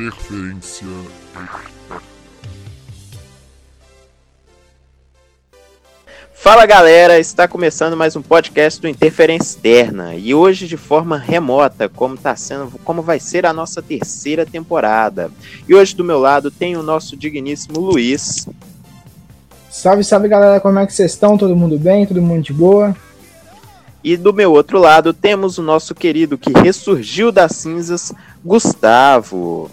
Interferência Fala galera, está começando mais um podcast do Interferência Externa e hoje de forma remota, como tá sendo, como vai ser a nossa terceira temporada. E hoje do meu lado tem o nosso digníssimo Luiz. Salve, salve galera, como é que vocês estão? Todo mundo bem? Todo mundo de boa? E do meu outro lado temos o nosso querido que ressurgiu das cinzas, Gustavo.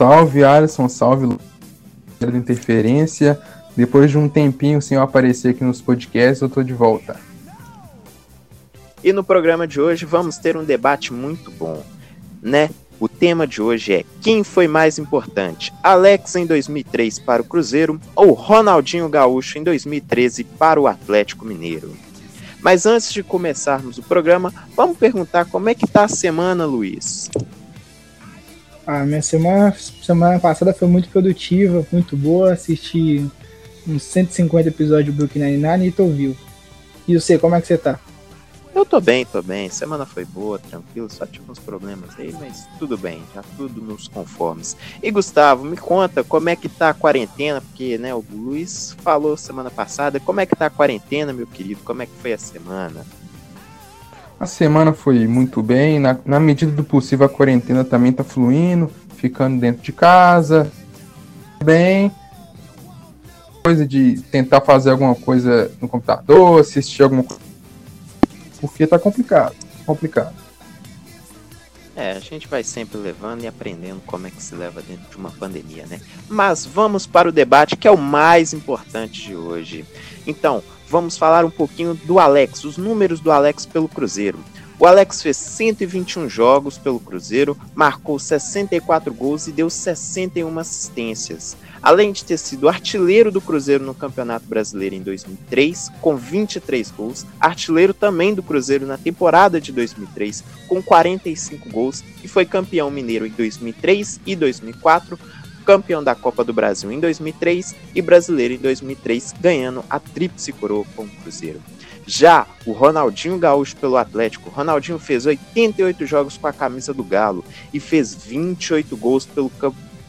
Salve Alisson, salve da Interferência. Depois de um tempinho sem eu aparecer aqui nos podcasts, eu tô de volta. E no programa de hoje vamos ter um debate muito bom, né? O tema de hoje é quem foi mais importante, Alex em 2003 para o Cruzeiro ou Ronaldinho Gaúcho em 2013 para o Atlético Mineiro. Mas antes de começarmos o programa, vamos perguntar como é que tá a semana, Luiz. A minha semana, semana passada foi muito produtiva, muito boa. Assisti uns 150 episódios do Brooklyn Nine-Nine e tô vivo. E você, como é que você tá? Eu tô bem, tô bem. Semana foi boa, tranquilo, só tive uns problemas aí, mas tudo bem, já tudo nos conformes. E Gustavo, me conta como é que tá a quarentena, porque, né, o Luiz falou semana passada, como é que tá a quarentena, meu querido? Como é que foi a semana? A semana foi muito bem, na, na medida do possível a quarentena também tá fluindo, ficando dentro de casa, bem, coisa de tentar fazer alguma coisa no computador, assistir alguma coisa. Porque tá complicado. Complicado. É, a gente vai sempre levando e aprendendo como é que se leva dentro de uma pandemia, né? Mas vamos para o debate que é o mais importante de hoje. Então, vamos falar um pouquinho do Alex, os números do Alex pelo Cruzeiro. O Alex fez 121 jogos pelo Cruzeiro, marcou 64 gols e deu 61 assistências além de ter sido artilheiro do Cruzeiro no Campeonato Brasileiro em 2003, com 23 gols, artilheiro também do Cruzeiro na temporada de 2003, com 45 gols, e foi campeão mineiro em 2003 e 2004, campeão da Copa do Brasil em 2003 e brasileiro em 2003, ganhando a tríplice coroa com o Cruzeiro. Já o Ronaldinho Gaúcho pelo Atlético, Ronaldinho fez 88 jogos com a camisa do Galo e fez 28 gols pelo,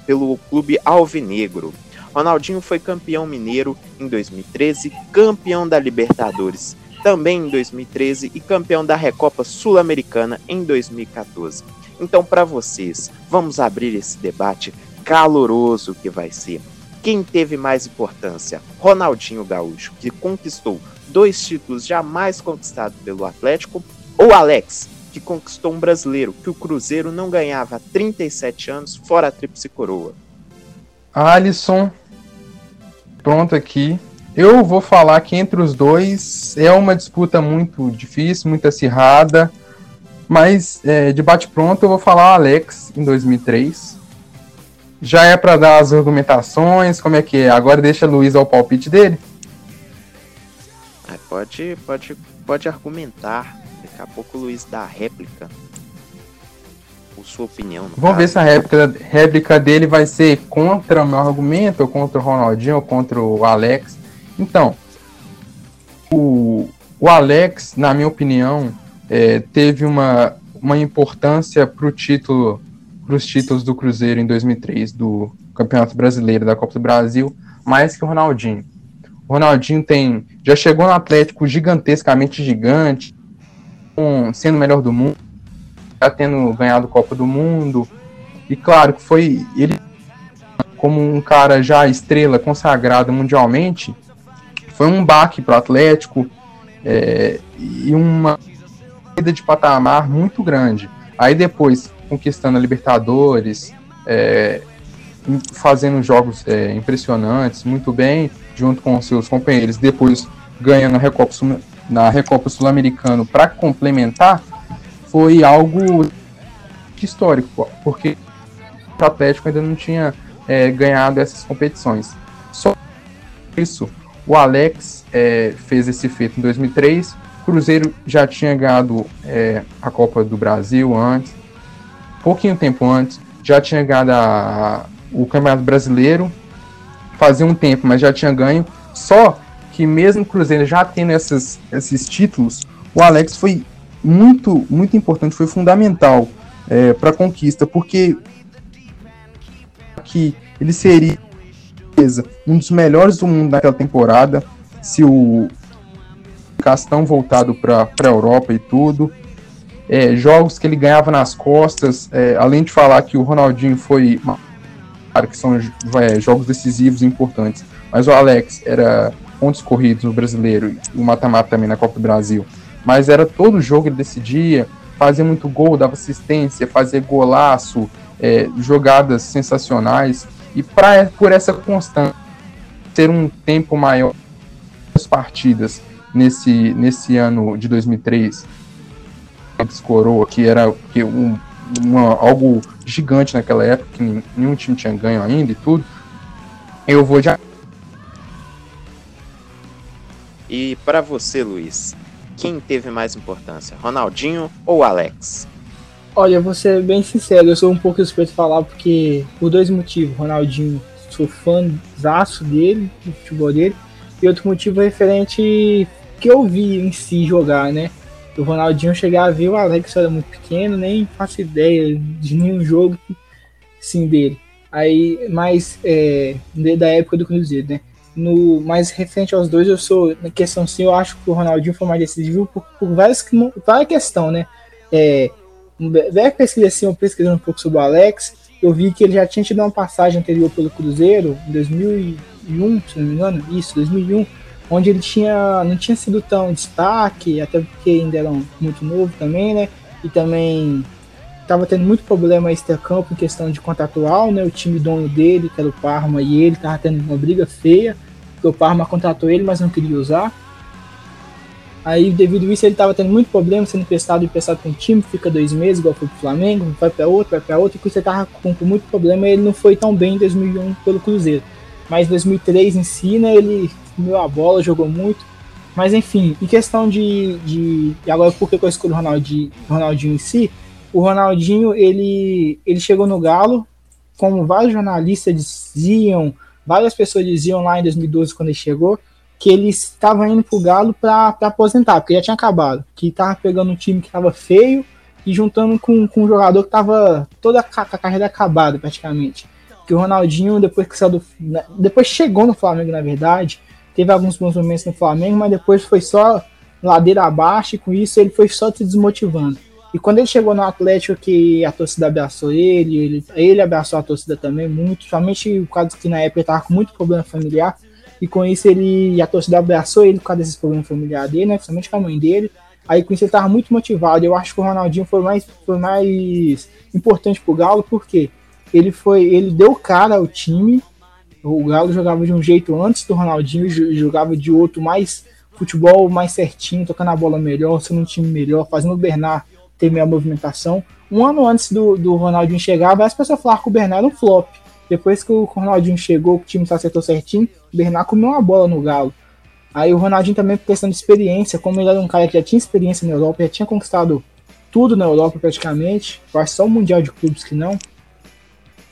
pelo clube alvinegro. Ronaldinho foi campeão mineiro em 2013, campeão da Libertadores também em 2013 e campeão da Recopa Sul-Americana em 2014. Então, para vocês, vamos abrir esse debate caloroso que vai ser. Quem teve mais importância? Ronaldinho Gaúcho, que conquistou dois títulos jamais conquistados pelo Atlético, ou Alex, que conquistou um brasileiro que o Cruzeiro não ganhava há 37 anos, fora a Tríplice Coroa. Alisson, pronto aqui. Eu vou falar que entre os dois é uma disputa muito difícil, muito acirrada, mas é, de bate-pronto eu vou falar Alex em 2003. Já é para dar as argumentações, como é que é? Agora deixa Luiz ao palpite dele? É, pode, pode, pode argumentar Daqui a pouco o Luiz dá a réplica. Por sua opinião. Vamos caso. ver se a réplica, réplica dele vai ser contra o meu argumento, ou contra o Ronaldinho, ou contra o Alex. Então, o, o Alex, na minha opinião, é, teve uma, uma importância para o título, para os títulos do Cruzeiro em 2003, do Campeonato Brasileiro da Copa do Brasil, mais que o Ronaldinho. O Ronaldinho tem, já chegou no Atlético gigantescamente gigante, com, sendo o melhor do mundo, já tendo ganhado Copa do Mundo. E claro que foi ele, como um cara já estrela, consagrado mundialmente, foi um baque para o Atlético é, e uma vida de patamar muito grande. Aí depois, conquistando a Libertadores, é, fazendo jogos é, impressionantes, muito bem, junto com seus companheiros, depois ganhando a Recopa na Recopa Sul-Americano para complementar foi algo histórico, porque o Atlético ainda não tinha é, ganhado essas competições. Só isso, o Alex é, fez esse feito em 2003, o Cruzeiro já tinha ganhado é, a Copa do Brasil antes, pouquinho tempo antes, já tinha ganhado a, o Campeonato Brasileiro, fazia um tempo, mas já tinha ganho. Só que mesmo o Cruzeiro já tendo essas, esses títulos, o Alex foi muito, muito importante, foi fundamental é, para a conquista, porque que ele seria um dos melhores do mundo naquela temporada, se o Castão voltado para a Europa e tudo. É, jogos que ele ganhava nas costas, é, além de falar que o Ronaldinho foi. Claro que são é, jogos decisivos e importantes, mas o Alex era pontos corridos no brasileiro e o mata-mata também na Copa do Brasil. Mas era todo jogo ele decidia, fazia muito gol, dava assistência, fazia golaço, é, jogadas sensacionais. E pra, por essa constância, ter um tempo maior das partidas nesse, nesse ano de 2003, coroa, que era que um, uma, algo gigante naquela época, que nenhum time tinha ganho ainda e tudo, eu vou já. E para você, Luiz, quem teve mais importância, Ronaldinho ou Alex? Olha, vou ser bem sincero, eu sou um pouco suspeito de falar porque por dois motivos. Ronaldinho, sou fãzaço dele, do futebol dele, e outro motivo é referente que eu vi em si jogar, né? O Ronaldinho chegar a ver o Alex era muito pequeno, nem faço ideia de nenhum jogo sim dele. Aí, mas é, da época do Cruzeiro, né? No, mais referente aos dois, eu sou, na questão sim, eu acho que o Ronaldinho foi mais decisivo por, por várias, várias questões, né? É, Velho pesquisa assim, eu pesquisando um pouco sobre o Alex, eu vi que ele já tinha tido uma passagem anterior pelo Cruzeiro, em 2001, se não me engano, isso, 2001, onde ele tinha, não tinha sido tão destaque, até porque ainda era muito novo também, né? E também estava tendo muito problema extra-campo em questão de contratual, né? O time dono dele, que era o Parma, e ele estava tendo uma briga feia, porque o Parma contratou ele, mas não queria usar. Aí, devido a isso, ele estava tendo muito problema, sendo emprestado, emprestado para um time, fica dois meses, igual foi pro Flamengo, vai para outro, vai para outro, e você estava com, com, muito problema, ele não foi tão bem em 2001 pelo Cruzeiro. Mas em 2003 em si, né, ele comeu a bola, jogou muito. Mas enfim, em questão de. de e agora por que eu escolhi o Ronaldinho, Ronaldinho em si? O Ronaldinho, ele, ele chegou no Galo, como vários jornalistas diziam, várias pessoas diziam lá em 2012 quando ele chegou, que ele estava indo pro Galo para aposentar, porque já tinha acabado. Que estava pegando um time que estava feio e juntando com, com um jogador que estava toda a, a carreira acabada, praticamente. Que o Ronaldinho, depois que saiu do, né, depois chegou no Flamengo, na verdade, teve alguns bons momentos no Flamengo, mas depois foi só ladeira abaixo e com isso ele foi só se desmotivando. E quando ele chegou no Atlético, que a torcida abraçou ele, ele, ele abraçou a torcida também muito, somente o caso que na época ele estava com muito problema familiar, e com isso ele a torcida abraçou ele por causa desses problemas familiares dele, né, principalmente com a mãe dele. Aí com isso ele estava muito motivado. Eu acho que o Ronaldinho foi mais, foi mais importante pro Galo, porque ele foi, ele deu cara ao time. O Galo jogava de um jeito antes do Ronaldinho, jogava de outro mais futebol mais certinho, tocando a bola melhor, sendo um time melhor, fazendo o Bernard ter melhor movimentação. Um ano antes do, do Ronaldinho chegar, as pessoas falaram que o Bernard era um flop. Depois que o Ronaldinho chegou, o time se acertou certinho, o Bernard comeu uma bola no Galo. Aí o Ronaldinho também, por questão de experiência, como ele era um cara que já tinha experiência na Europa, já tinha conquistado tudo na Europa praticamente, quase só o Mundial de Clubes que não.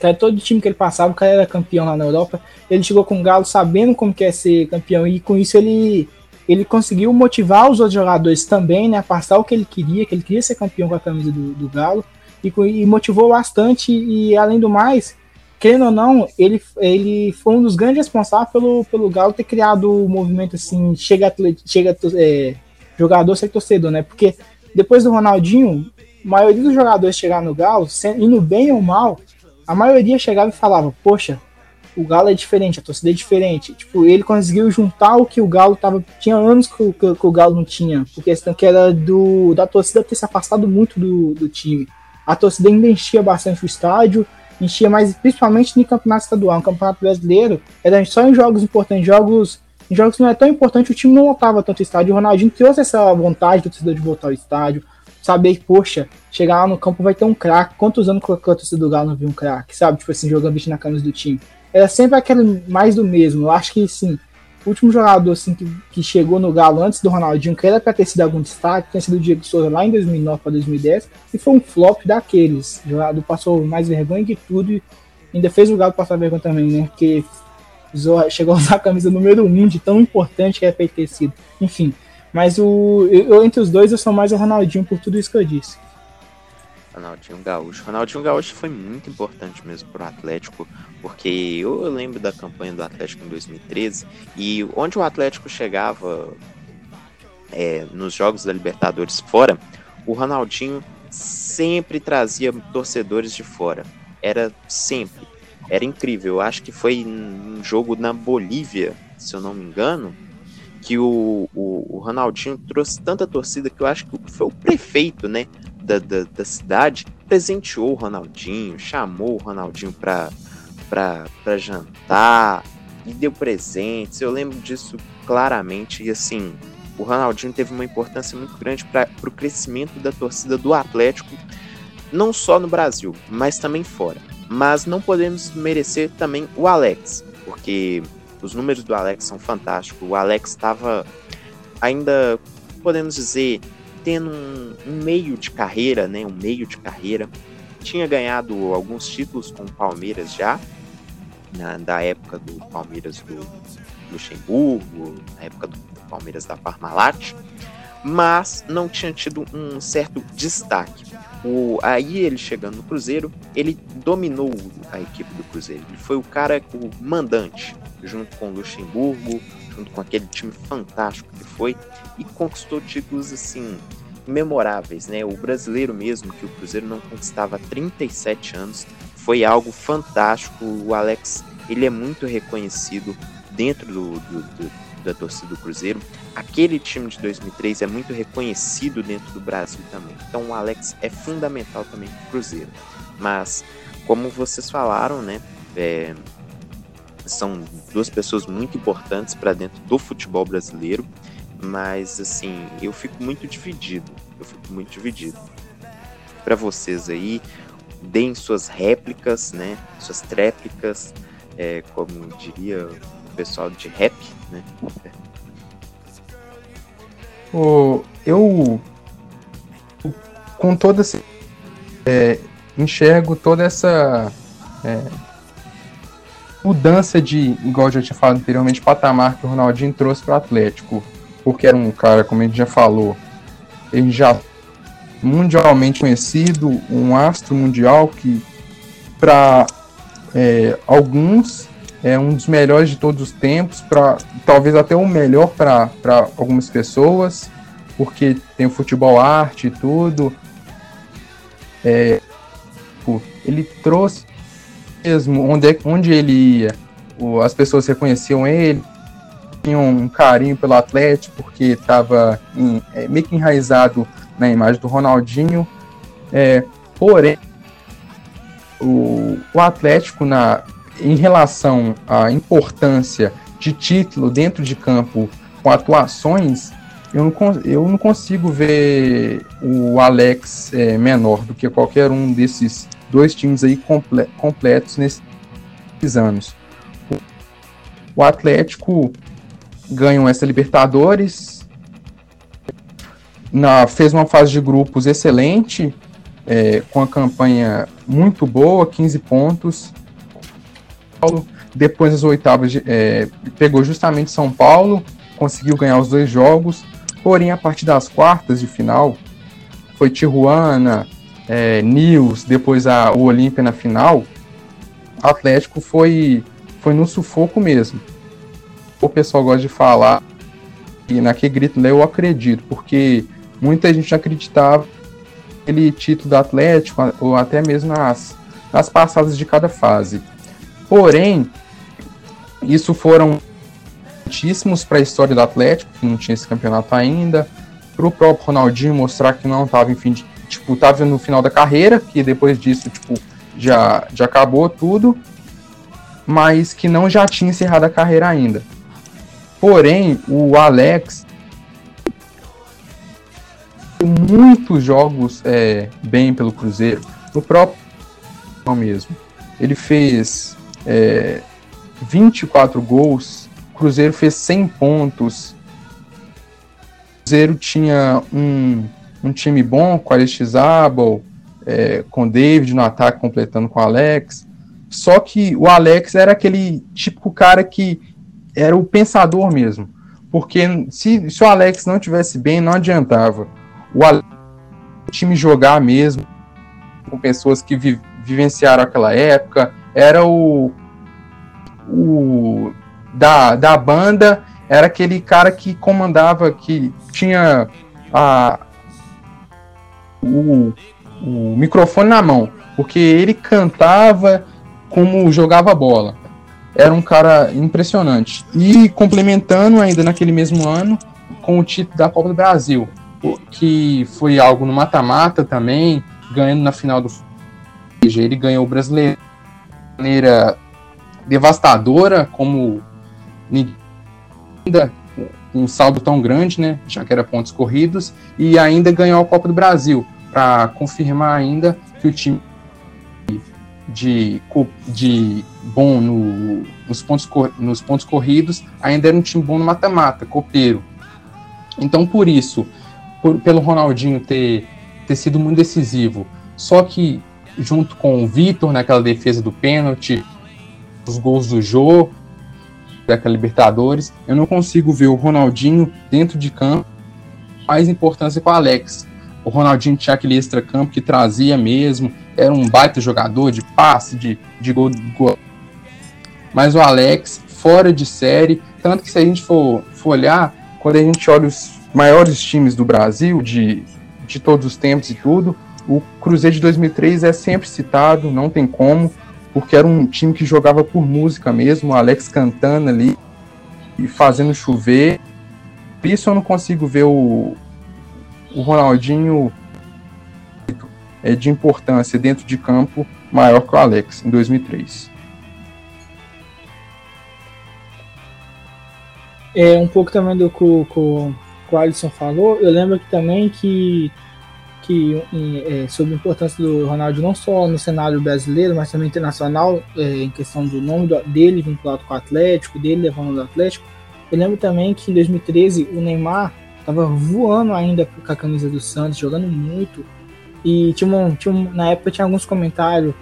Cara, todo time que ele passava, o cara era campeão lá na Europa. Ele chegou com o Galo sabendo como que é ser campeão e com isso ele ele conseguiu motivar os outros jogadores também, né, a passar o que ele queria, que ele queria ser campeão com a camisa do, do Galo e, e motivou bastante e além do mais, querendo ou não, ele, ele foi um dos grandes responsáveis pelo, pelo Galo ter criado o movimento assim, chega, chega é, jogador ser torcedor, né? Porque depois do Ronaldinho, a maioria dos jogadores chegaram no Galo, indo bem ou mal, a maioria chegava e falava, poxa, o Galo é diferente, a torcida é diferente. Tipo, ele conseguiu juntar o que o Galo tava. Tinha anos que, que, que o Galo não tinha. Porque que era do, da torcida ter se afastado muito do, do time. A torcida ainda enchia bastante o estádio enchia mais, principalmente no campeonato estadual. No campeonato brasileiro, era só em jogos importantes, jogos. Em jogos que não é tão importante, o time não lotava tanto o estádio. O Ronaldinho trouxe essa vontade do torcedor de voltar ao estádio. Saber que, poxa, chegar lá no campo vai ter um craque. Quantos anos que a torcida do Galo não viu um craque, sabe? Tipo assim, jogando bicho na camisa do time. Era sempre aquele mais do mesmo. Eu acho que, sim, o último jogador assim, que, que chegou no Galo antes do Ronaldinho, que era para ter sido algum destaque, tinha sido o Diego Souza lá em 2009 para 2010, e foi um flop daqueles. O jogador passou mais vergonha que tudo e ainda fez o Galo passar vergonha também, né? Porque chegou a usar a camisa número 1 um de tão importante que é ter sido. Enfim, mas o, eu, entre os dois eu sou mais o Ronaldinho por tudo isso que eu disse. Ronaldinho Gaúcho. Ronaldinho Gaúcho foi muito importante mesmo para o Atlético, porque eu lembro da campanha do Atlético em 2013 e onde o Atlético chegava é, nos jogos da Libertadores fora, o Ronaldinho sempre trazia torcedores de fora. Era sempre. Era incrível. Eu acho que foi um jogo na Bolívia, se eu não me engano, que o, o, o Ronaldinho trouxe tanta torcida que eu acho que foi o prefeito, né, da, da, da cidade, presenteou o Ronaldinho, chamou o Ronaldinho para jantar e deu presentes. Eu lembro disso claramente e assim, o Ronaldinho teve uma importância muito grande para o crescimento da torcida do Atlético, não só no Brasil, mas também fora. Mas não podemos merecer também o Alex, porque os números do Alex são fantásticos. O Alex estava ainda, podemos dizer, tendo um, um, meio de carreira, né? Um meio de carreira. Tinha ganhado alguns títulos com o Palmeiras já, na, da época do Palmeiras do Luxemburgo, na época do, Palmeiras da Parmalat, mas não tinha tido um certo destaque. O, aí ele chegando no Cruzeiro, ele dominou a equipe do Cruzeiro. Ele foi o cara, o mandante, junto com o Luxemburgo, junto com aquele time fantástico que foi, e conquistou títulos assim memoráveis, né? O brasileiro mesmo, que o Cruzeiro não conquistava há 37 anos, foi algo fantástico. O Alex, ele é muito reconhecido dentro do, do, do, da torcida do Cruzeiro. Aquele time de 2003 é muito reconhecido dentro do Brasil também. Então o Alex é fundamental também para o Cruzeiro. Mas, como vocês falaram, né? É, são duas pessoas muito importantes para dentro do futebol brasileiro. Mas, assim, eu fico muito dividido. Eu fico muito dividido. Para vocês aí, deem suas réplicas, né? Suas tréplicas, é, como diria o pessoal de rap, né? O, eu, com toda essa. É, enxergo toda essa é, mudança de, igual eu já tinha falado anteriormente, patamar que o Ronaldinho trouxe para o Atlético porque era um cara, como a gente já falou, ele já mundialmente conhecido, um astro mundial que para é, alguns é um dos melhores de todos os tempos, para talvez até o melhor para algumas pessoas, porque tem o futebol arte e tudo. É, ele trouxe mesmo onde, é, onde ele ia, as pessoas reconheciam ele, tinham um carinho pelo Atlético, porque estava é, meio que enraizado na imagem do Ronaldinho. É, porém, o, o Atlético, na, em relação à importância de título dentro de campo com atuações, eu não, eu não consigo ver o Alex é, menor do que qualquer um desses dois times aí comple completos nesses anos. O Atlético ganham essa Libertadores. Na, fez uma fase de grupos excelente, é, com a campanha muito boa, 15 pontos. Depois das oitavas, é, pegou justamente São Paulo, conseguiu ganhar os dois jogos. Porém, a partir das quartas de final, foi Tijuana, é, Nils, depois a, o Olímpia na final. Atlético foi, foi no sufoco mesmo o pessoal gosta de falar, e naquele grito eu acredito, porque muita gente acreditava aquele título do Atlético, ou até mesmo nas, nas passadas de cada fase. Porém, isso foram muitíssimos para a história do Atlético, que não tinha esse campeonato ainda, para o próprio Ronaldinho mostrar que não estava, enfim, de, tipo, estava no final da carreira, que depois disso, tipo, já, já acabou tudo, mas que não já tinha encerrado a carreira ainda. Porém, o Alex muitos jogos é, bem pelo Cruzeiro. No próprio mesmo. Ele fez é, 24 gols, Cruzeiro fez 100 pontos. Cruzeiro tinha um, um time bom com Aristizábal, é, com David no ataque completando com Alex. Só que o Alex era aquele típico cara que era o pensador mesmo. Porque se, se o Alex não tivesse bem, não adiantava. O, Alex, o time jogar mesmo, com pessoas que vi, vivenciaram aquela época. Era o, o da, da banda, era aquele cara que comandava, que tinha a, o, o microfone na mão, porque ele cantava como jogava bola. Era um cara impressionante. E complementando ainda naquele mesmo ano com o título da Copa do Brasil, que foi algo no mata-mata também, ganhando na final do ele ganhou o brasileiro maneira devastadora, como ainda um saldo tão grande, né, já que era pontos corridos, e ainda ganhou a Copa do Brasil, para confirmar ainda que o time de, de bom no, nos, pontos, nos pontos corridos ainda era um time bom no mata-mata, copeiro. Então, por isso, por, pelo Ronaldinho ter, ter sido muito decisivo, só que junto com o Vitor naquela defesa do pênalti, os gols do jogo daquela Libertadores, eu não consigo ver o Ronaldinho dentro de campo mais importância com o Alex. O Ronaldinho tinha aquele extra-campo que trazia mesmo, era um baita jogador de passe, de, de gol, gol. Mas o Alex, fora de série, tanto que se a gente for, for olhar, quando a gente olha os maiores times do Brasil, de, de todos os tempos e tudo, o Cruzeiro de 2003 é sempre citado, não tem como, porque era um time que jogava por música mesmo, o Alex cantando ali e fazendo chover. Por isso eu não consigo ver o, o Ronaldinho é de importância dentro de campo maior que o Alex em 2003. É um pouco também do que o, que o Alisson falou. Eu lembro aqui também que que é, sobre a importância do Ronaldo não só no cenário brasileiro, mas também internacional, é, em questão do nome dele vinculado com o Atlético, dele levando o Atlético. Eu lembro também que em 2013 o Neymar estava voando ainda com a camisa do Santos, jogando muito. E tinha, uma, tinha uma, na época tinha alguns comentários,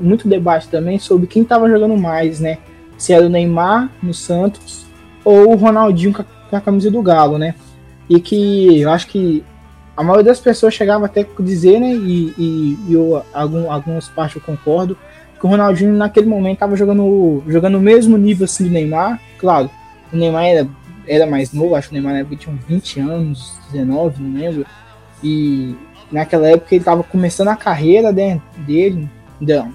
muito debate também sobre quem estava jogando mais, né? Se era o Neymar no Santos ou o Ronaldinho com a, com a camisa do Galo, né? E que eu acho que a maioria das pessoas chegava até a dizer, né, e, e, e eu, algum, algumas partes eu concordo, que o Ronaldinho naquele momento estava jogando, jogando o mesmo nível assim do Neymar. Claro, o Neymar era, era mais novo, acho que o Neymar tinha uns 20 anos, 19, não lembro. E naquela época ele estava começando a carreira dele, então,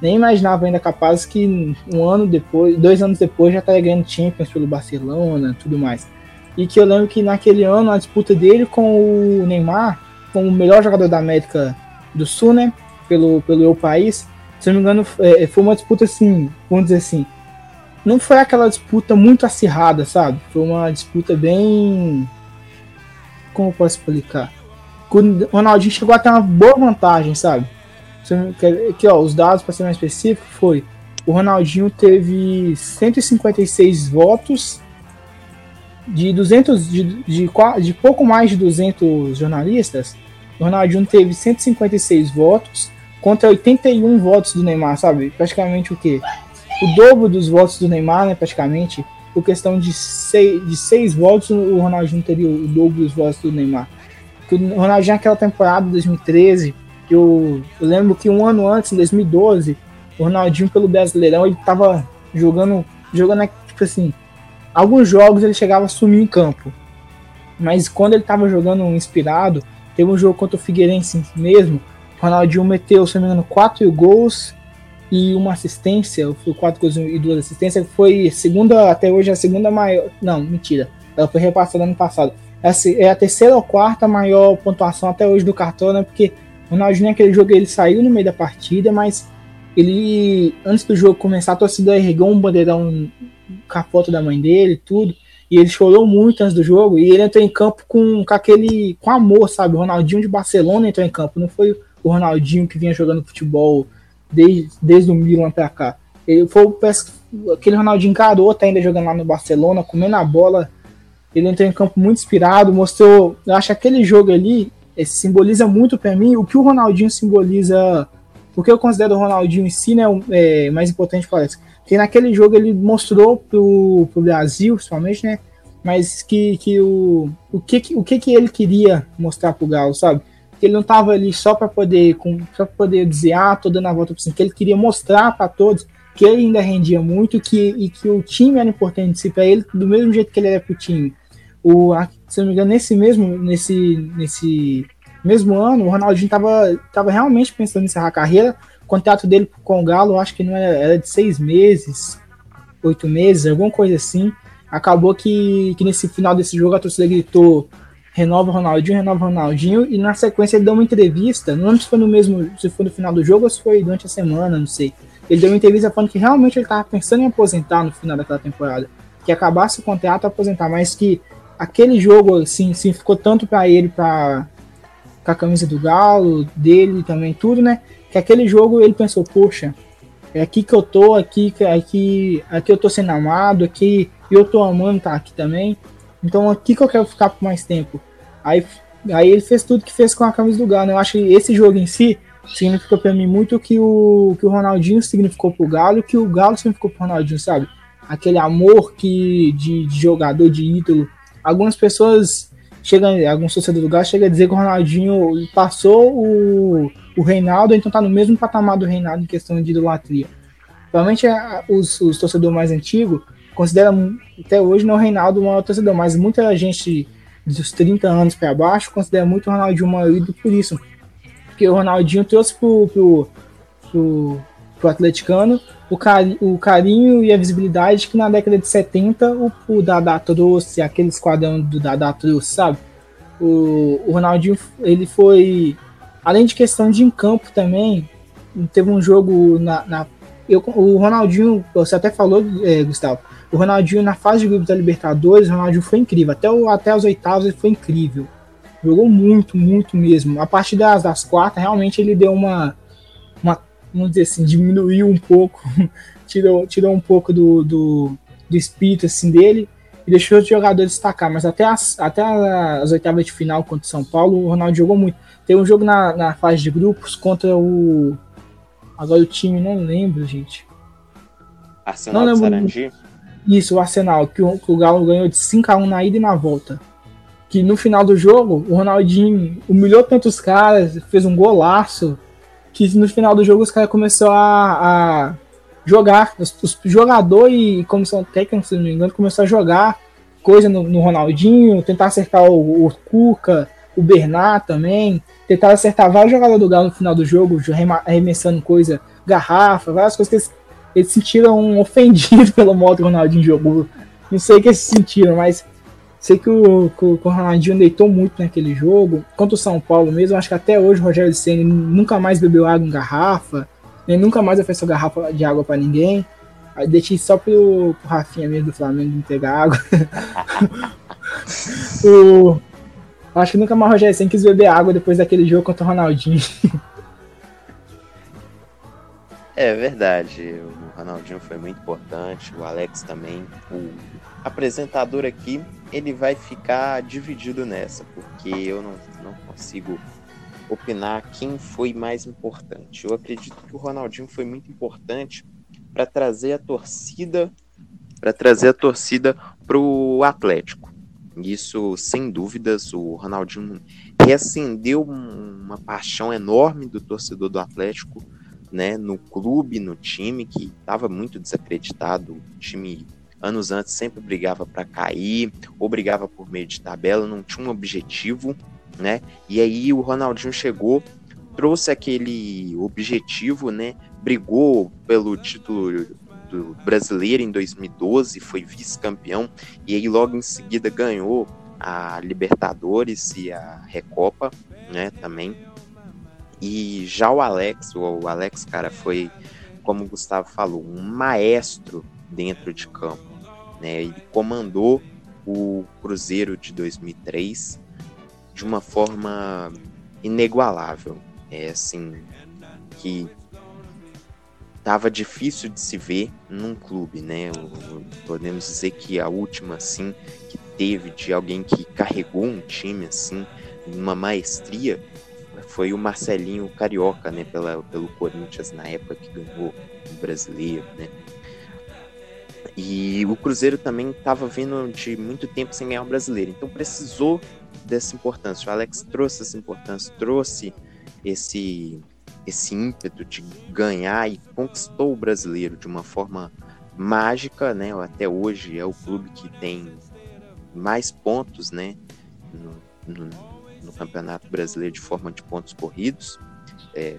nem imaginava ainda capaz que um ano depois, dois anos depois já estaria ganhando Champions pelo Barcelona tudo mais. E que eu lembro que naquele ano a disputa dele com o Neymar, como o melhor jogador da América do Sul, né? Pelo, pelo meu país, se não me engano, é, foi uma disputa assim, vamos dizer assim. Não foi aquela disputa muito acirrada, sabe? Foi uma disputa bem. Como eu posso explicar? O Ronaldinho chegou a ter uma boa vantagem, sabe? Aqui, ó, os dados, para ser mais específico, foi: o Ronaldinho teve 156 votos de 200 de, de, de, pouco mais de 200 jornalistas, o Ronaldinho teve 156 votos contra 81 votos do Neymar, sabe? Praticamente o quê? O dobro dos votos do Neymar, né, praticamente. Por questão de seis, de seis votos, o Ronaldinho teria o dobro dos votos do Neymar. O Ronaldinho naquela temporada de 2013, eu, eu lembro que um ano antes, em 2012, o Ronaldinho pelo Brasileirão, ele tava jogando, jogando tipo assim, Alguns jogos ele chegava a sumir em campo. Mas quando ele estava jogando inspirado, teve um jogo contra o Figueirense mesmo. O Ronaldinho meteu, se não me engano, quatro gols e uma assistência. Foi quatro gols e duas assistências. Foi segunda, até hoje, a segunda maior. Não, mentira. Ela foi repassada ano passado. Essa é a terceira ou quarta maior pontuação até hoje do cartão, né? Porque o Ronaldinho, naquele jogo, ele saiu no meio da partida, mas ele, antes do jogo começar, a torcida ergueu um bandeirão com a foto da mãe dele, tudo. E ele chorou muito antes do jogo. E ele entrou em campo com, com aquele. com amor, sabe? O Ronaldinho de Barcelona entrou em campo. Não foi o Ronaldinho que vinha jogando futebol desde, desde o Milan pra cá. Ele foi aquele Ronaldinho garoto ainda jogando lá no Barcelona, comendo a bola. Ele entrou em campo muito inspirado, mostrou. Eu acho que aquele jogo ali simboliza muito para mim o que o Ronaldinho simboliza. Porque eu considero o Ronaldinho em si, né? É, mais importante para isso que naquele jogo ele mostrou pro, pro Brasil, principalmente, né? Mas que, que o, o, que, o que, que ele queria mostrar pro Galo, sabe? que ele não estava ali só para poder, com, só poder dizer, ah, tô dando a volta cima, que ele queria mostrar para todos que ele ainda rendia muito que, e que o time era importante si para ele, do mesmo jeito que ele era para o time. O, se não me engano, nesse mesmo, nesse, nesse mesmo ano, o Ronaldinho estava tava realmente pensando em encerrar a carreira. O contrato dele com o Galo, acho que não era, era de seis meses, oito meses, alguma coisa assim. Acabou que, que nesse final desse jogo a torcida gritou renova o Ronaldinho, renova o Ronaldinho, e na sequência ele deu uma entrevista, não lembro se foi no mesmo, se foi no final do jogo ou se foi durante a semana, não sei. Ele deu uma entrevista falando que realmente ele estava pensando em aposentar no final daquela temporada, que acabasse o contrato aposentar, mas que aquele jogo assim, assim ficou tanto para ele, para a camisa do Galo, dele também tudo, né? Que aquele jogo ele pensou, poxa, é aqui que eu tô, aqui, aqui, aqui eu tô sendo amado, aqui eu tô amando tá aqui também. Então aqui que eu quero ficar por mais tempo. Aí, aí ele fez tudo que fez com a camisa do Galo. Eu acho que esse jogo em si significou para mim muito que o, que o Ronaldinho significou pro Galo, que o Galo significou pro Ronaldinho, sabe? Aquele amor que de, de jogador, de ídolo. Algumas pessoas chegam, alguns torcedores do Galo chegam a dizer que o Ronaldinho passou o, o Reinaldo, então tá no mesmo patamar do Reinaldo em questão de idolatria. Provavelmente os, os torcedores mais antigos consideram até hoje não o Reinaldo o maior torcedor, mas muita gente dos 30 anos para baixo considera muito o Ronaldinho maior ídolo por isso porque o Ronaldinho trouxe pro, pro, pro, pro atleticano o, cari o carinho e a visibilidade que na década de 70 o, o Dada trouxe, aquele esquadrão do Dada trouxe, sabe? O, o Ronaldinho, ele foi, além de questão de em campo também, teve um jogo na, na eu, o Ronaldinho, você até falou, é, Gustavo, o Ronaldinho na fase de grupos da Libertadores, o Ronaldinho foi incrível, até, o, até os oitavos ele foi incrível. Jogou muito, muito mesmo. A partir das, das quartas, realmente ele deu uma, uma. Vamos dizer assim, diminuiu um pouco, tirou, tirou um pouco do, do, do espírito assim, dele e deixou os jogadores destacar. Mas até as, até as oitavas de final contra o São Paulo, o Ronaldo jogou muito. Tem um jogo na, na fase de grupos contra o. Agora o time, não lembro, gente. Arsenal não lembro. Isso, o Arsenal, que o, que o Galo ganhou de 5x1 na ida e na volta que no final do jogo o Ronaldinho humilhou tantos caras, fez um golaço, que no final do jogo os caras começaram a, a jogar, os, os jogadores e comissão técnica, se não me engano, começou a jogar coisa no, no Ronaldinho, tentar acertar o, o Cuca, o Bernard também, tentar acertar vários jogadores do Galo no final do jogo, arremessando coisa, garrafa, várias coisas que eles, eles sentiram ofendidos pelo modo que o Ronaldinho jogou. Não sei o que eles sentiram, mas Sei que o, que o Ronaldinho deitou muito naquele jogo. Quanto o São Paulo mesmo, acho que até hoje o Rogério Senna nunca mais bebeu água em garrafa, nem nunca mais ofereceu garrafa de água para ninguém. Aí deixei só pro, pro Rafinha mesmo do Flamengo não pegar água. o, acho que nunca mais o Rogério Senna quis beber água depois daquele jogo contra o Ronaldinho. É verdade, o Ronaldinho foi muito importante, o Alex também. O apresentador aqui ele vai ficar dividido nessa, porque eu não, não consigo opinar quem foi mais importante. Eu acredito que o Ronaldinho foi muito importante para trazer a torcida para trazer a torcida para o Atlético. Isso, sem dúvidas, o Ronaldinho reacendeu uma paixão enorme do torcedor do Atlético, né, no clube, no time que estava muito desacreditado, o time anos antes sempre brigava para cair, ou brigava por meio de tabela, não tinha um objetivo, né? E aí o Ronaldinho chegou, trouxe aquele objetivo, né? Brigou pelo título do brasileiro em 2012, foi vice-campeão e aí logo em seguida ganhou a Libertadores e a Recopa, né, também. E já o Alex, o Alex, cara, foi, como o Gustavo falou, um maestro dentro de campo. Né? Ele comandou o Cruzeiro de 2003 de uma forma inigualável. É assim que tava difícil de se ver num clube, né? Podemos dizer que a última assim que teve de alguém que carregou um time assim, numa maestria, foi o Marcelinho Carioca, né, pela, pelo Corinthians na época que ganhou o brasileiro, né? E o Cruzeiro também estava vindo de muito tempo sem ganhar o brasileiro, então precisou dessa importância. O Alex trouxe essa importância, trouxe esse esse ímpeto de ganhar e conquistou o brasileiro de uma forma mágica, né? Até hoje é o clube que tem mais pontos, né? No, no, no Campeonato Brasileiro de forma de pontos corridos. É,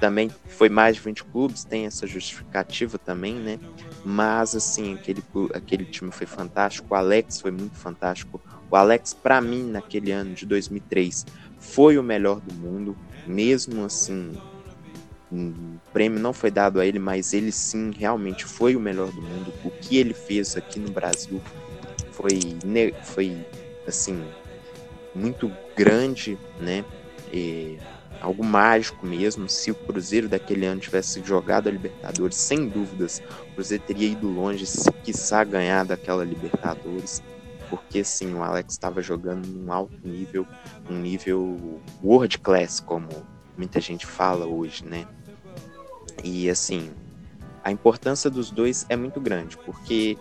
também foi mais de 20 clubes, tem essa justificativa também, né? Mas, assim, aquele, aquele time foi fantástico, o Alex foi muito fantástico. O Alex, para mim, naquele ano de 2003, foi o melhor do mundo, mesmo assim. O prêmio não foi dado a ele, mas ele sim realmente foi o melhor do mundo. O que ele fez aqui no Brasil foi, foi assim, muito grande, né? E algo mágico mesmo. Se o Cruzeiro daquele ano tivesse jogado a Libertadores, sem dúvidas, o Cruzeiro teria ido longe, se quiçá ganhar daquela Libertadores. Porque sim, o Alex estava jogando num alto nível, um nível world class, como muita gente fala hoje, né? E assim, a importância dos dois é muito grande, porque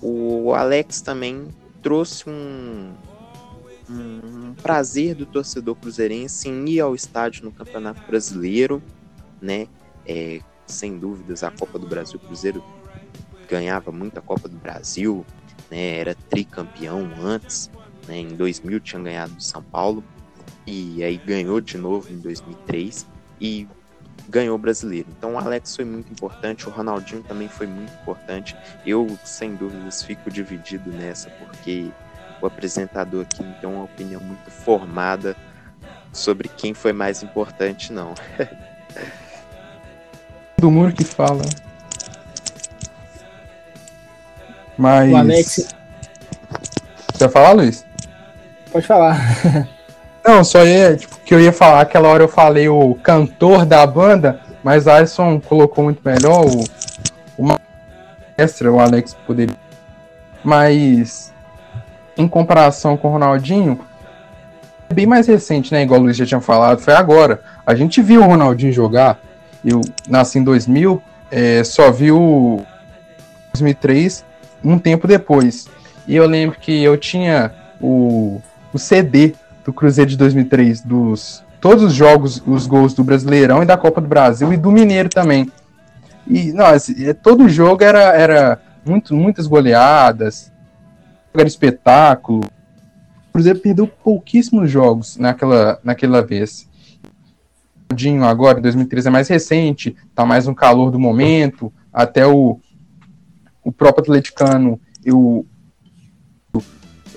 o Alex também trouxe um, um prazer do torcedor cruzeirense em ir ao estádio no Campeonato Brasileiro, né? É, sem dúvidas, a Copa do Brasil, Cruzeiro ganhava muito a Copa do Brasil, né? Era tricampeão antes, né? Em 2000 tinha ganhado do São Paulo e aí ganhou de novo em 2003 e ganhou o brasileiro. Então o Alex foi muito importante, o Ronaldinho também foi muito importante. Eu, sem dúvidas, fico dividido nessa, porque o apresentador aqui não tem uma opinião muito formada sobre quem foi mais importante, não. Do muro que fala. Mas. O Alex. Você ia falar, Luiz? Pode falar. Não, só ia, tipo, que eu ia falar, aquela hora eu falei o cantor da banda, mas Alisson colocou muito melhor o, o extra, o Alex poderia. Mas em comparação com o Ronaldinho, é bem mais recente, né? Igual o Luiz já tinha falado, foi agora. A gente viu o Ronaldinho jogar. Eu nasci em 2000, é, só viu 2003 um tempo depois. E eu lembro que eu tinha o, o CD do Cruzeiro de 2003, dos todos os jogos, os gols do Brasileirão e da Copa do Brasil e do Mineiro também. E nossa, é, todo jogo era, era muito, muitas goleadas, era espetáculo. O Cruzeiro perdeu pouquíssimos jogos naquela, naquela vez. Agora, em 2013, é mais recente, tá mais no calor do momento, até o, o próprio atleticano, eu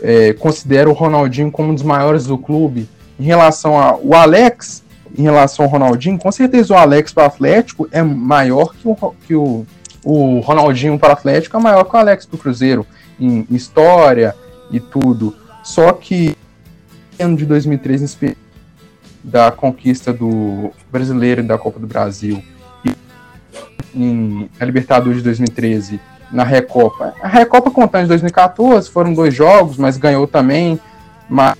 é, considero o Ronaldinho como um dos maiores do clube. Em relação ao Alex, em relação ao Ronaldinho, com certeza o Alex para o Atlético é maior que o, que o, o Ronaldinho para o Atlético é maior que o Alex para o Cruzeiro, em história e tudo. Só que ano de 2003, da conquista do brasileiro e da Copa do Brasil, e em a Libertadores de 2013 na Recopa. A Recopa contando em 2014, foram dois jogos, mas ganhou também, mas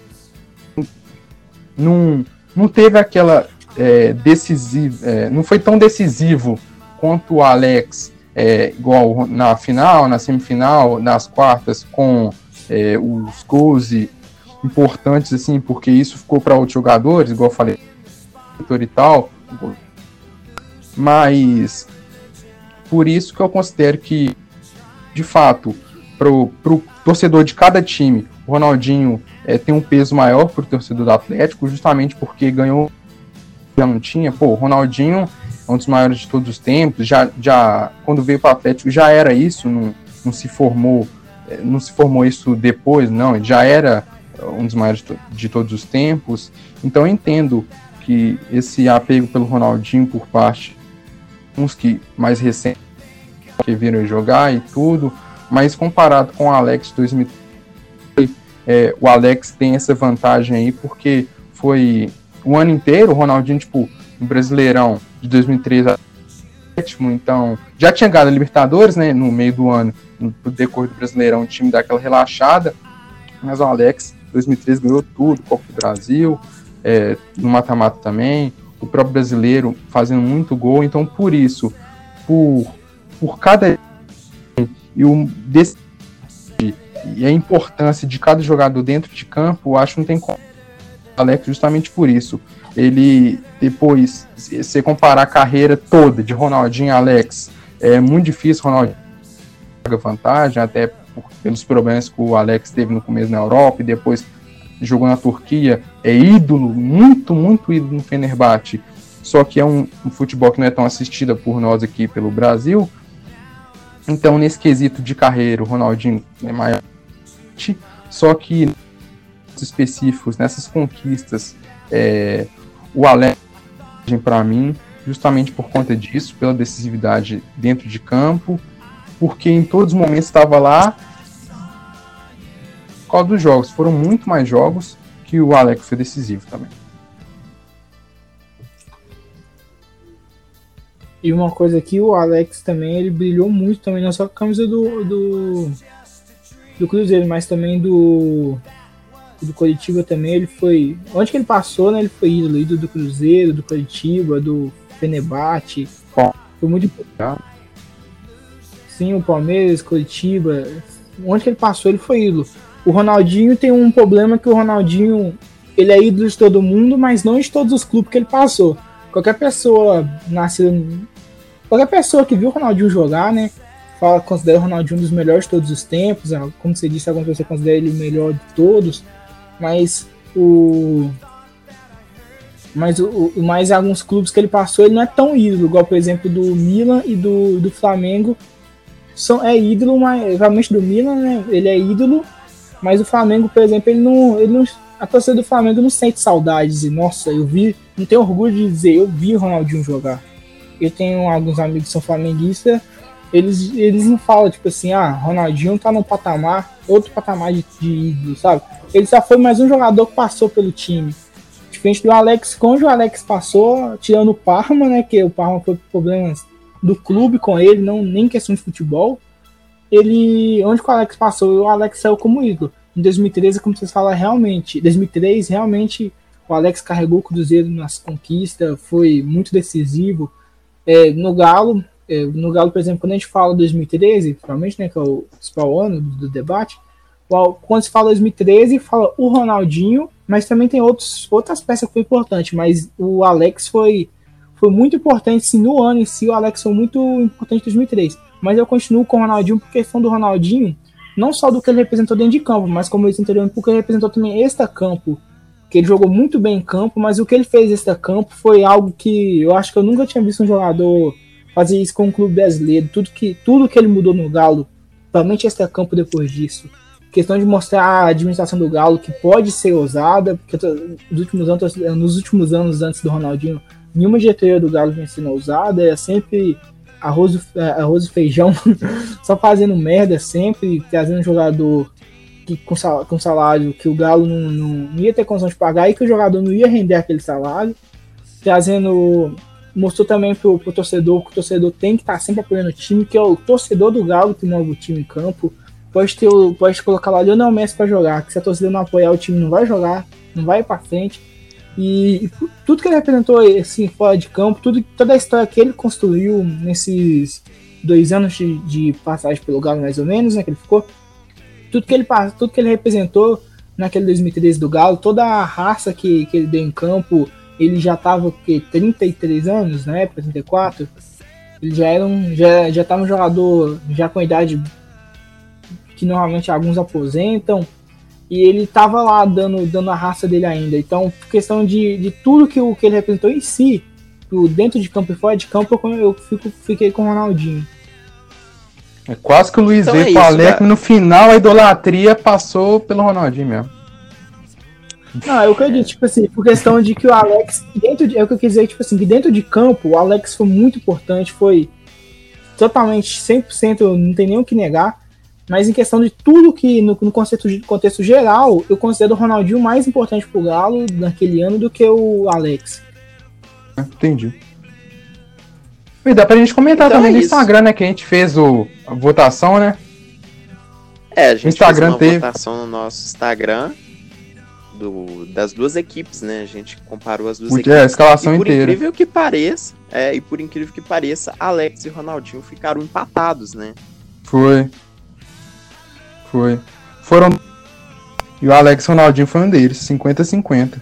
não, não teve aquela é, decisiva, é, não foi tão decisivo quanto o Alex, é, igual na final, na semifinal, nas quartas, com é, os gols importantes, assim, porque isso ficou para outros jogadores, igual eu falei, e tal, mas por isso que eu considero que de fato, pro, pro torcedor de cada time, o Ronaldinho é, tem um peso maior pro torcedor do Atlético, justamente porque ganhou já não tinha, pô, o Ronaldinho é um dos maiores de todos os tempos, já, já quando veio para o Atlético já era isso, não, não se formou, é, não se formou isso depois, não, já era um dos maiores de todos os tempos. Então eu entendo que esse apego pelo Ronaldinho por parte uns que mais recentes que viram jogar e tudo, mas comparado com o Alex 2003, é, o Alex tem essa vantagem aí porque foi o ano inteiro, o Ronaldinho, tipo, no Brasileirão de 2003 sétimo, então já tinha ganhado a Libertadores, né, no meio do ano, no decorrer do Brasileirão, o time dá aquela relaxada, mas o Alex 2003 ganhou tudo, Copa do Brasil, é, no mata-mata também, o próprio brasileiro fazendo muito gol, então por isso, por por cada e um desse e a importância de cada jogador dentro de campo, eu acho que não tem como. Alex, justamente por isso. Ele, depois, se você comparar a carreira toda de Ronaldinho e Alex, é muito difícil Ronaldinho vantagem, até pelos problemas que o Alex teve no começo na Europa e depois jogou na Turquia, é ídolo, muito, muito ídolo no Fenerbahçe. Só que é um, um futebol que não é tão assistido por nós aqui pelo Brasil. Então, nesse quesito de carreira, o Ronaldinho é maior. Só que específicos, nessas conquistas, é, o Alex, para mim, justamente por conta disso, pela decisividade dentro de campo, porque em todos os momentos estava lá. Causa dos jogos, foram muito mais jogos que o Alex foi decisivo também. E uma coisa aqui, o Alex também, ele brilhou muito também, não só com a camisa do, do, do Cruzeiro, mas também do, do Curitiba também, ele foi. Onde que ele passou, né? Ele foi ídolo, ídolo do Cruzeiro, do Curitiba, do Fenebate. Foi muito importante. Sim, o Palmeiras, Curitiba. Onde que ele passou, ele foi ídolo. O Ronaldinho tem um problema que o Ronaldinho ele é ídolo de todo mundo, mas não de todos os clubes que ele passou. Qualquer pessoa nascida. Qualquer pessoa que viu o Ronaldinho jogar, né? Fala, considera o Ronaldinho um dos melhores de todos os tempos. Como você disse, alguma pessoa considera ele o melhor de todos. Mas o. Mas, o, mais alguns clubes que ele passou, ele não é tão ídolo, igual, por exemplo, do Milan e do, do Flamengo. São, é ídolo, mas realmente do Milan, né? Ele é ídolo, mas o Flamengo, por exemplo, ele não, ele não. A torcida do Flamengo não sente saudades. E, nossa, eu vi. Não tenho orgulho de dizer, eu vi o Ronaldinho jogar. Eu tenho alguns amigos que são flamenguistas eles, eles não falam, tipo assim, ah, Ronaldinho tá no patamar, outro patamar de, de ídolo, sabe? Ele só foi mais um jogador que passou pelo time. Diferente do Alex, quando o Alex passou, tirando o Parma, né? Que o Parma foi problemas do clube com ele, não nem questão de futebol. Ele. Onde o Alex passou, o Alex saiu como ídolo. Em 2013, como vocês falam, realmente. 2003, realmente, o Alex carregou o Cruzeiro nas conquistas, foi muito decisivo. É, no Galo, é, no Galo, por exemplo, quando a gente fala 2013, principalmente, né, que é o principal ano do debate, quando se fala 2013, fala o Ronaldinho, mas também tem outros, outras peças que foi importante, mas o Alex foi, foi muito importante, sim, no ano em si, o Alex foi muito importante em 2003. Mas eu continuo com o Ronaldinho por questão do Ronaldinho, não só do que ele representou dentro de campo, mas como eu disse anteriormente, porque ele representou também extra-campo, que ele jogou muito bem em campo, mas o que ele fez extra-campo foi algo que eu acho que eu nunca tinha visto um jogador fazer isso com o clube brasileiro, tudo que, tudo que ele mudou no Galo, principalmente extra-campo depois disso. Questão de mostrar a administração do Galo que pode ser ousada, porque nos últimos anos, nos últimos anos antes do Ronaldinho, nenhuma diretoria do Galo vinha sendo ousada, é sempre arroz, arroz e feijão, só fazendo merda sempre, trazendo um jogador que, com, salário, com salário que o Galo não, não, ia ter condição de pagar e que o jogador não ia render aquele salário, trazendo mostrou também pro, pro torcedor que o torcedor tem que estar tá sempre apoiando o time, que é o torcedor do Galo que move o time em campo. Pode, ter, pode colocar lá Lionel Messi para jogar, que se a torcida não apoiar o time não vai jogar, não vai para frente. E, e, tudo que ele representou assim, fora de campo, tudo, toda a história que ele construiu nesses dois anos de, de passagem pelo Galo, mais ou menos, né, que ele ficou, tudo que ele, tudo que ele representou naquele 2013 do Galo, toda a raça que, que ele deu em campo, ele já tava que 33 anos na época, 34. Ele já era um já já tava um jogador já com idade que normalmente alguns aposentam e ele tava lá dando dando a raça dele ainda. Então, questão de, de tudo que o que ele representou em si, dentro de campo e fora de campo, eu fico, fiquei com o Ronaldinho. É quase que o Luiz então é com o Alec, no final a idolatria passou pelo Ronaldinho mesmo. Não, eu acredito, tipo assim, por questão de que o Alex, dentro de, é o que eu quis dizer, tipo assim, que dentro de campo, o Alex foi muito importante, foi totalmente 100%, não tem nem o que negar, mas em questão de tudo que, no, no contexto, contexto geral, eu considero o Ronaldinho mais importante pro Galo naquele ano do que o Alex. Entendi. E dá pra gente comentar então também é no Instagram, né, que a gente fez o, a votação, né? É, a gente Instagram fez uma teve... votação no nosso Instagram do, das duas equipes, né? A gente comparou as duas equipes. É, a escalação e por inteira. incrível que pareça, é, e por incrível que pareça, Alex e Ronaldinho ficaram empatados, né? Foi. Foi. foram. E o Alex Ronaldinho foi um deles, 50-50.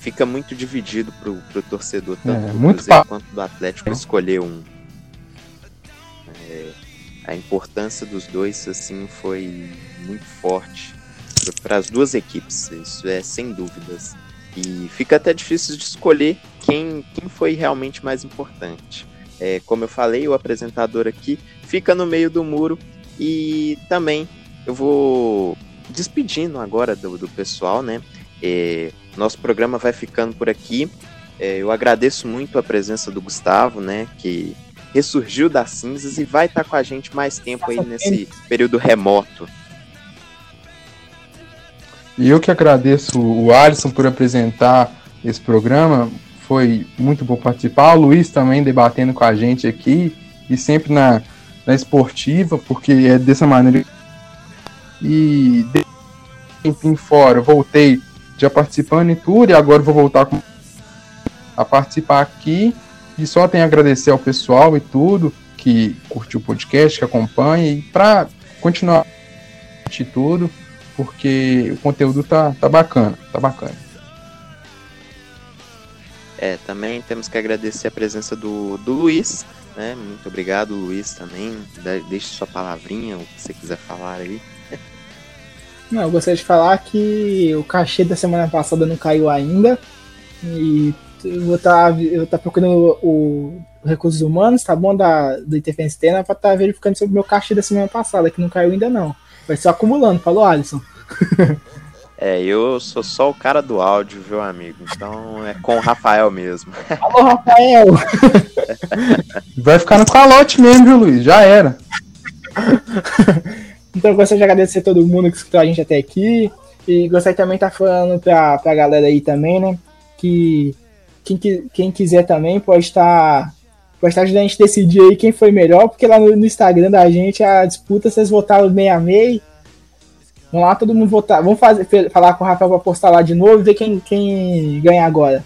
É, fica muito dividido pro, pro torcedor, tanto É, do muito Cruzeiro pa- quanto do Atlético, escolher um. É, a importância dos dois, assim, foi muito forte para as duas equipes, isso é sem dúvidas. E fica até difícil de escolher quem, quem foi realmente mais importante. É, como eu falei, o apresentador aqui fica no meio do muro e também eu vou despedindo agora do, do pessoal, né? É, nosso programa vai ficando por aqui. É, eu agradeço muito a presença do Gustavo, né? Que ressurgiu das cinzas e vai estar com a gente mais tempo aí nesse período remoto. E eu que agradeço o Alisson por apresentar esse programa. Foi muito bom participar. O Luiz também debatendo com a gente aqui. E sempre na, na esportiva, porque é dessa maneira. E tempinho fora, voltei já participando e tudo. E agora vou voltar a participar aqui. E só tenho a agradecer ao pessoal e tudo que curtiu o podcast, que acompanha. E para continuar e tudo porque o conteúdo tá, tá bacana, tá bacana. É, também temos que agradecer a presença do, do Luiz, né? Muito obrigado, Luiz, também. De- Deixe sua palavrinha, o que você quiser falar aí. Não, eu gostaria de falar que o cachê da semana passada não caiu ainda. E eu vou estar eu tá procurando o, o recursos humanos, tá bom? Da, do Interferência Externa pra estar verificando sobre o meu cachê da semana passada, que não caiu ainda não. Vai só acumulando, falou Alisson. É, eu sou só o cara do áudio, viu, amigo? Então é com o Rafael mesmo. Alô, Rafael! Vai ficar no calote mesmo, viu, Luiz? Já era. Então eu gostaria de agradecer a todo mundo que escutou a gente até aqui. E gostaria também de estar falando pra, pra galera aí também, né? Que quem, quem quiser também pode estar. Pode estar ajudando a gente a decidir aí quem foi melhor, porque lá no, no Instagram da gente a disputa, vocês votaram meio a meio. Vamos lá, todo mundo votar. Vamos fazer, falar com o Rafael pra postar lá de novo e ver quem, quem ganha agora.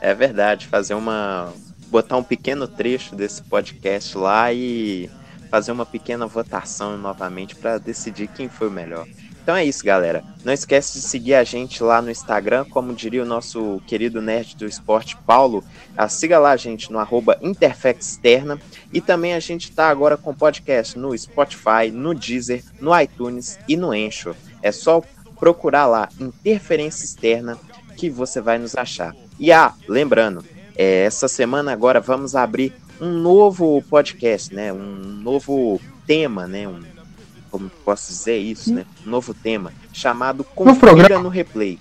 É verdade, fazer uma. botar um pequeno trecho desse podcast lá e fazer uma pequena votação novamente para decidir quem foi o melhor. Então é isso, galera. Não esquece de seguir a gente lá no Instagram, como diria o nosso querido nerd do esporte, Paulo. Ah, siga lá a gente no arroba Interfexterna. E também a gente está agora com podcast no Spotify, no Deezer, no iTunes e no Encho. É só procurar lá Interferência Externa que você vai nos achar. E ah, lembrando, é, essa semana agora vamos abrir um novo podcast, né? Um novo tema, né? Um, como posso dizer isso, né? Um novo tema chamado Confira programa. no Replay.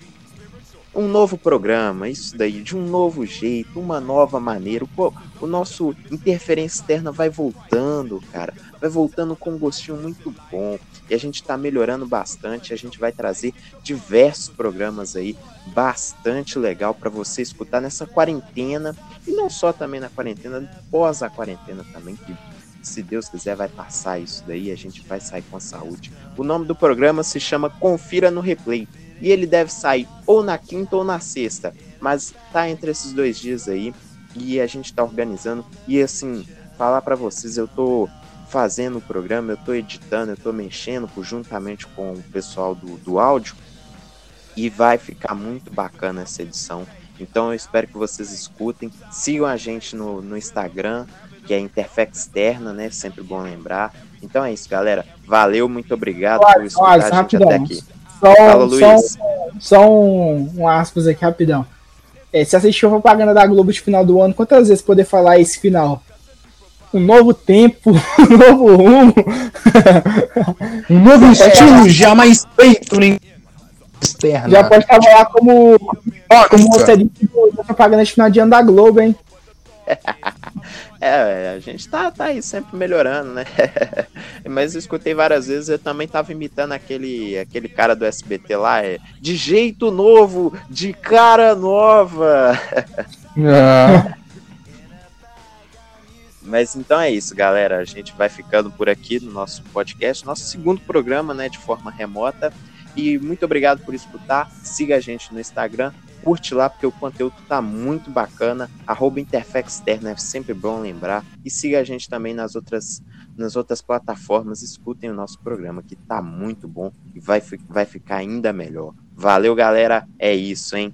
Um novo programa, isso daí, de um novo jeito, uma nova maneira. Pô, o nosso interferência externa vai voltando, cara. Vai voltando com um gostinho muito bom. E a gente tá melhorando bastante. A gente vai trazer diversos programas aí bastante legal para você escutar nessa quarentena e não só também na quarentena, pós a quarentena também, que se Deus quiser vai passar isso daí, a gente vai sair com saúde. O nome do programa se chama Confira no Replay e ele deve sair ou na quinta ou na sexta, mas tá entre esses dois dias aí e a gente tá organizando e assim, falar para vocês, eu tô fazendo o programa, eu tô editando, eu tô mexendo juntamente com o pessoal do, do áudio e vai ficar muito bacana essa edição. Então eu espero que vocês escutem, sigam a gente no, no Instagram, que é Interfex Externa, né? Sempre bom lembrar. Então é isso, galera. Valeu, muito obrigado por Olha, escutar olha, a gente rapidão. até aqui. Só, Fala, só, Luiz. um- só um, um aspas aqui rapidão. É, você assistiu a propaganda da Globo de final do ano, quantas vezes poder falar esse final? Um novo tempo, um novo rumo. Um novo estilo jamais feito nem externo. Já pode trabalhar como, como roteirista da propaganda de final de ano da Globo, hein? É, a gente tá, tá aí sempre melhorando, né? Mas eu escutei várias vezes, eu também tava imitando aquele, aquele cara do SBT lá, é, de jeito novo, de cara nova. Ah, Mas então é isso, galera. A gente vai ficando por aqui no nosso podcast, nosso segundo programa, né, de forma remota. E muito obrigado por escutar. Siga a gente no Instagram, curte lá, porque o conteúdo tá muito bacana. Arroba Interfex Externa é sempre bom lembrar. E siga a gente também nas outras, nas outras plataformas, escutem o nosso programa, que tá muito bom e vai, vai ficar ainda melhor. Valeu, galera. É isso, hein?